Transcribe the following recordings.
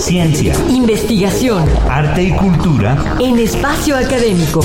Ciencia, investigación, arte y cultura en espacio académico.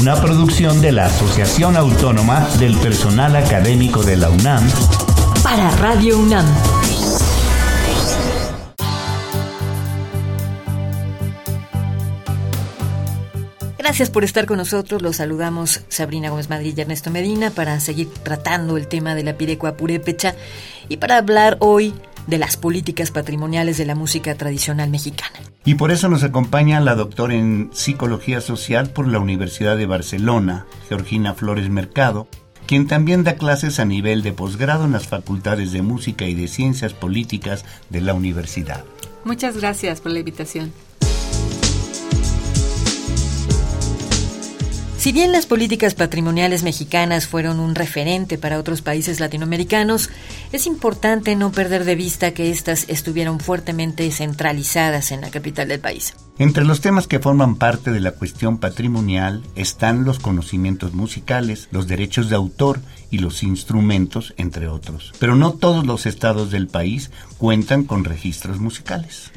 Una producción de la Asociación Autónoma del Personal Académico de la UNAM para Radio UNAM. Gracias por estar con nosotros. Los saludamos Sabrina Gómez Madrid y Ernesto Medina para seguir tratando el tema de la pirecua purépecha y para hablar hoy de las políticas patrimoniales de la música tradicional mexicana. Y por eso nos acompaña la doctora en Psicología Social por la Universidad de Barcelona, Georgina Flores Mercado, quien también da clases a nivel de posgrado en las facultades de Música y de Ciencias Políticas de la universidad. Muchas gracias por la invitación. Si bien las políticas patrimoniales mexicanas fueron un referente para otros países latinoamericanos, es importante no perder de vista que éstas estuvieron fuertemente centralizadas en la capital del país. Entre los temas que forman parte de la cuestión patrimonial están los conocimientos musicales, los derechos de autor y los instrumentos, entre otros. Pero no todos los estados del país cuentan con registros musicales.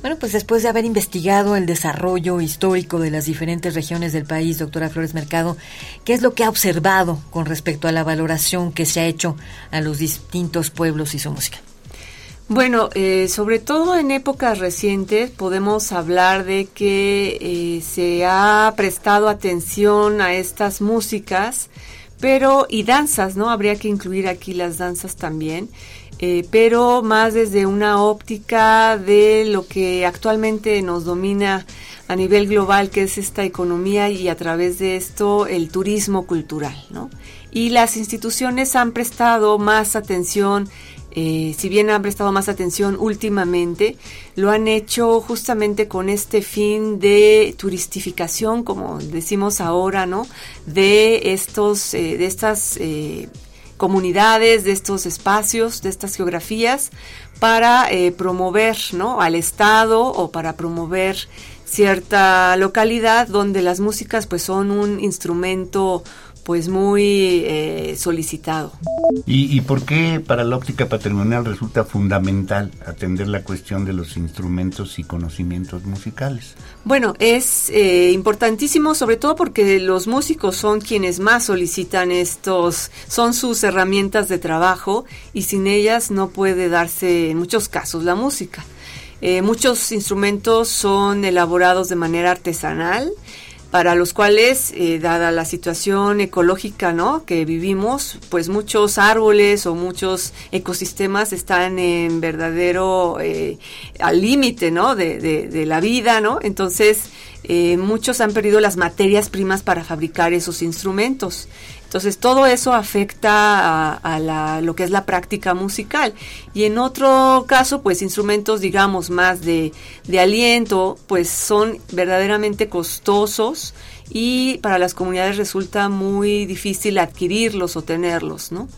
Bueno, pues después de haber investigado el desarrollo histórico de las diferentes regiones del país, doctora Flores Mercado, ¿qué es lo que ha observado con respecto a la valoración que se ha hecho a los distintos pueblos y su música? Bueno, eh, sobre todo en épocas recientes podemos hablar de que eh, se ha prestado atención a estas músicas, pero y danzas, ¿no? Habría que incluir aquí las danzas también. Eh, pero más desde una óptica de lo que actualmente nos domina a nivel global, que es esta economía y a través de esto el turismo cultural, ¿no? Y las instituciones han prestado más atención, eh, si bien han prestado más atención últimamente, lo han hecho justamente con este fin de turistificación, como decimos ahora, ¿no? De estos, eh, de estas comunidades, de estos espacios, de estas geografías, para eh, promover ¿no? al Estado o para promover cierta localidad donde las músicas pues son un instrumento pues muy eh, solicitado. ¿Y, por qué para la óptica patrimonial resulta fundamental atender la cuestión de los instrumentos y conocimientos musicales? Bueno, es eh, importantísimo sobre todo porque los músicos son quienes más solicitan estos, son sus herramientas de trabajo y sin ellas no puede darse en muchos casos la música. Eh, muchos instrumentos son elaborados de manera artesanal, para los cuales, eh, dada la situación ecológica ¿no? que vivimos, pues muchos árboles o muchos ecosistemas están en verdadero eh, al límite ¿no? de, de, la vida, ¿no? Entonces, eh, muchos han perdido las materias primas para fabricar esos instrumentos. Entonces todo eso afecta a, lo que es la práctica musical. Y en otro caso, pues instrumentos, digamos, más de, de aliento, pues son verdaderamente costosos y para las comunidades resulta muy difícil adquirirlos o tenerlos, ¿no?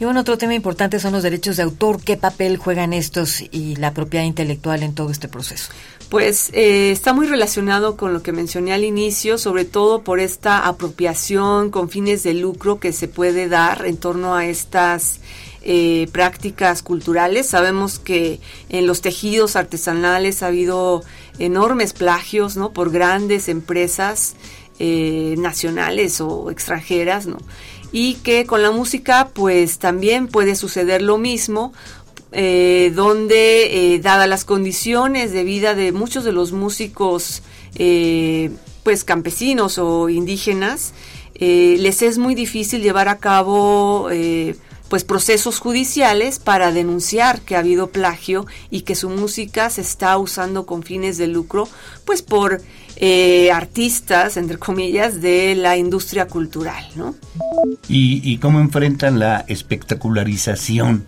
Y bueno, otro tema importante son los derechos de autor. ¿Qué papel juegan estos y la propiedad intelectual en todo este proceso? Pues eh, está muy relacionado con lo que mencioné al inicio, sobre todo por esta apropiación con fines de lucro que se puede dar en torno a estas eh, prácticas culturales. Sabemos que en los tejidos artesanales ha habido enormes plagios, ¿no? Por grandes empresas eh, nacionales o extranjeras, ¿no? Y que con la música, pues también puede suceder lo mismo eh, donde, dadas las condiciones de vida de muchos de los músicos, pues campesinos o indígenas, les es muy difícil llevar a cabo pues procesos judiciales para denunciar que ha habido plagio y que su música se está usando con fines de lucro, pues por artistas, entre comillas, de la industria cultural, ¿no? ¿Y, y cómo enfrentan la espectacularización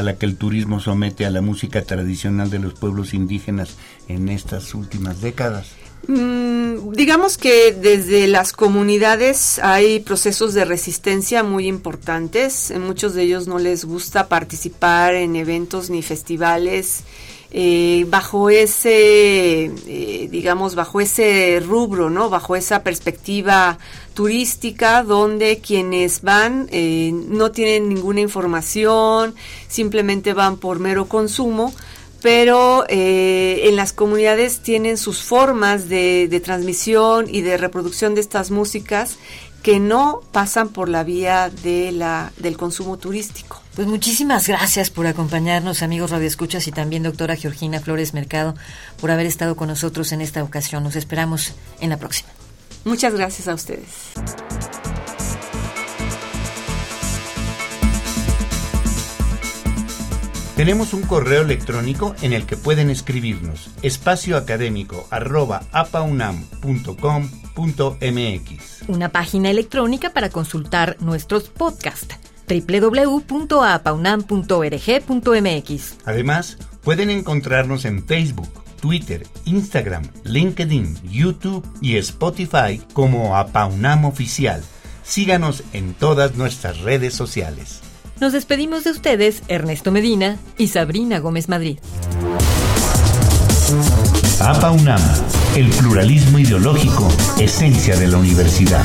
a la que el turismo somete a la música tradicional de los pueblos indígenas en estas últimas décadas. Mm, digamos que desde las comunidades hay procesos de resistencia muy importantes. Muchos de ellos no les gusta participar en eventos ni festivales eh, bajo ese, eh, digamos, bajo ese rubro, ¿no? Bajo esa perspectiva turística donde quienes van eh, no tienen ninguna información, simplemente van por mero consumo pero eh, en las comunidades tienen sus formas de, de, transmisión y de reproducción de estas músicas que no pasan por la vía de la, del consumo turístico. Pues muchísimas gracias por acompañarnos, amigos radioescuchas, y también doctora Georgina Flores Mercado, por haber estado con nosotros en esta ocasión. Nos esperamos en la próxima. Muchas gracias a ustedes. Tenemos un correo electrónico en el que pueden escribirnos espacioacadémico.apaunam.com.mx. Una página electrónica para consultar nuestros podcasts www.apaunam.org.mx. Además, pueden encontrarnos en Facebook, Twitter, Instagram, LinkedIn, YouTube y Spotify como Apaunam Oficial. Síganos en todas nuestras redes sociales. Nos despedimos de ustedes, Ernesto Medina y Sabrina Gómez Madrid. APA UNAM, el pluralismo ideológico, esencia de la universidad.